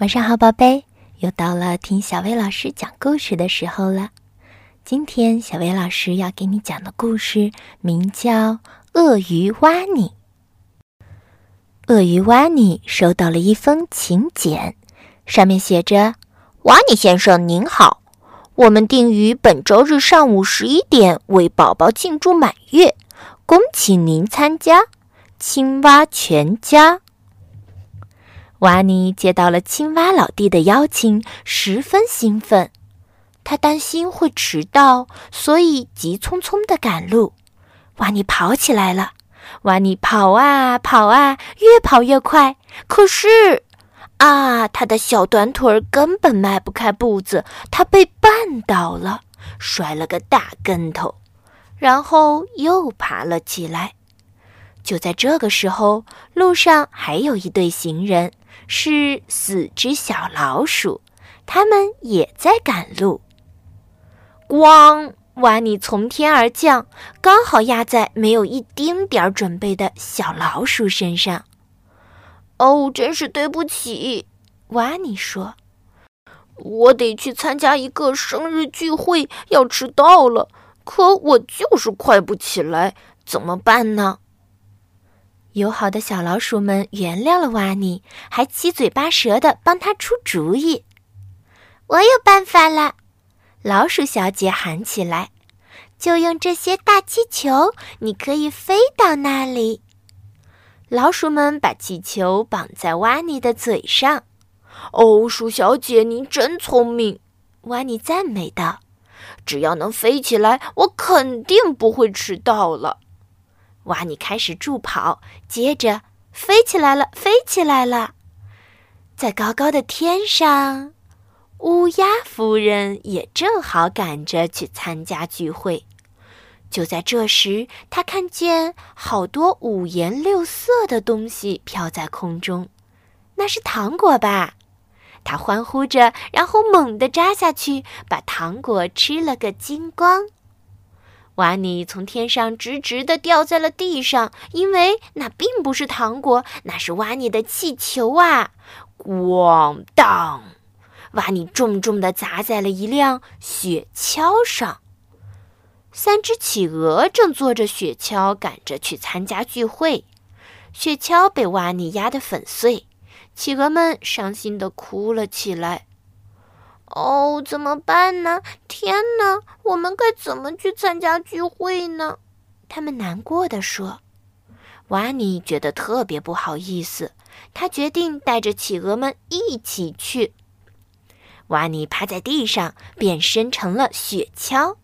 晚上好，宝贝，又到了听小薇老师讲故事的时候了。今天小薇老师要给你讲的故事名叫《鳄鱼挖尼》。鳄鱼挖尼收到了一封请柬，上面写着：“挖尼先生您好，我们定于本周日上午十一点为宝宝庆祝满月，恭请您参加青蛙全家。”瓦尼接到了青蛙老弟的邀请，十分兴奋。他担心会迟到，所以急匆匆地赶路。瓦尼跑起来了，瓦尼跑啊跑啊，越跑越快。可是，啊，他的小短腿儿根本迈不开步子，他被绊倒了，摔了个大跟头，然后又爬了起来。就在这个时候，路上还有一对行人。是四只小老鼠，它们也在赶路。咣！瓦尼从天而降，刚好压在没有一丁点儿准备的小老鼠身上。哦，真是对不起，瓦尼说：“我得去参加一个生日聚会，要迟到了。可我就是快不起来，怎么办呢？”友好的小老鼠们原谅了瓦尼，还七嘴八舌的帮他出主意。我有办法了！老鼠小姐喊起来：“就用这些大气球，你可以飞到那里。”老鼠们把气球绑在瓦尼的嘴上。哦，鼠小姐，您真聪明！瓦尼赞美道：“只要能飞起来，我肯定不会迟到了。”瓦尼开始助跑，接着飞起来了，飞起来了，在高高的天上，乌鸦夫人也正好赶着去参加聚会。就在这时，他看见好多五颜六色的东西飘在空中，那是糖果吧？他欢呼着，然后猛地扎下去，把糖果吃了个精光。瓦尼从天上直直的掉在了地上，因为那并不是糖果，那是瓦尼的气球啊！咣当，瓦尼重重的砸在了一辆雪橇上。三只企鹅正坐着雪橇赶着去参加聚会，雪橇被瓦尼压得粉碎，企鹅们伤心的哭了起来。哦，怎么办呢？天哪，我们该怎么去参加聚会呢？他们难过的说。瓦尼觉得特别不好意思，他决定带着企鹅们一起去。瓦尼趴在地上，变身成了雪橇，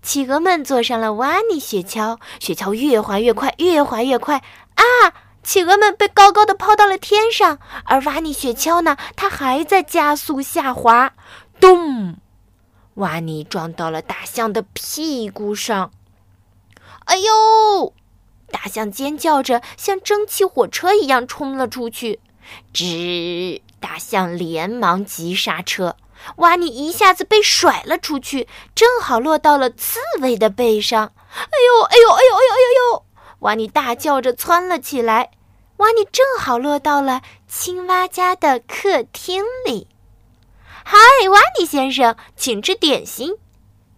企鹅们坐上了瓦尼雪橇，雪橇越滑越快，越滑越快啊！企鹅们被高高的抛到了天上，而瓦尼雪橇呢？它还在加速下滑。咚！瓦尼撞到了大象的屁股上。哎呦！大象尖叫着，像蒸汽火车一样冲了出去。吱！大象连忙急刹车。瓦尼一下子被甩了出去，正好落到了刺猬的背上。哎呦！哎呦！哎呦！哎呦！哎呦！瓦尼大叫着窜了起来，瓦尼正好落到了青蛙家的客厅里。嗨，瓦尼先生，请吃点心。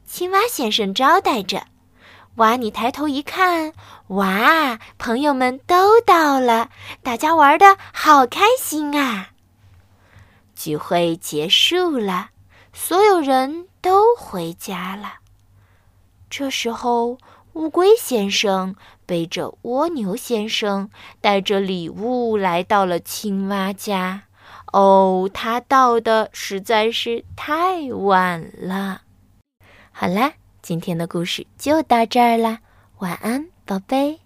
青蛙先生招待着。瓦尼抬头一看，哇，朋友们都到了，大家玩的好开心啊！聚会结束了，所有人都回家了。这时候。乌龟先生背着蜗牛先生，带着礼物来到了青蛙家。哦，他到的实在是太晚了。好啦，今天的故事就到这儿啦，晚安，宝贝。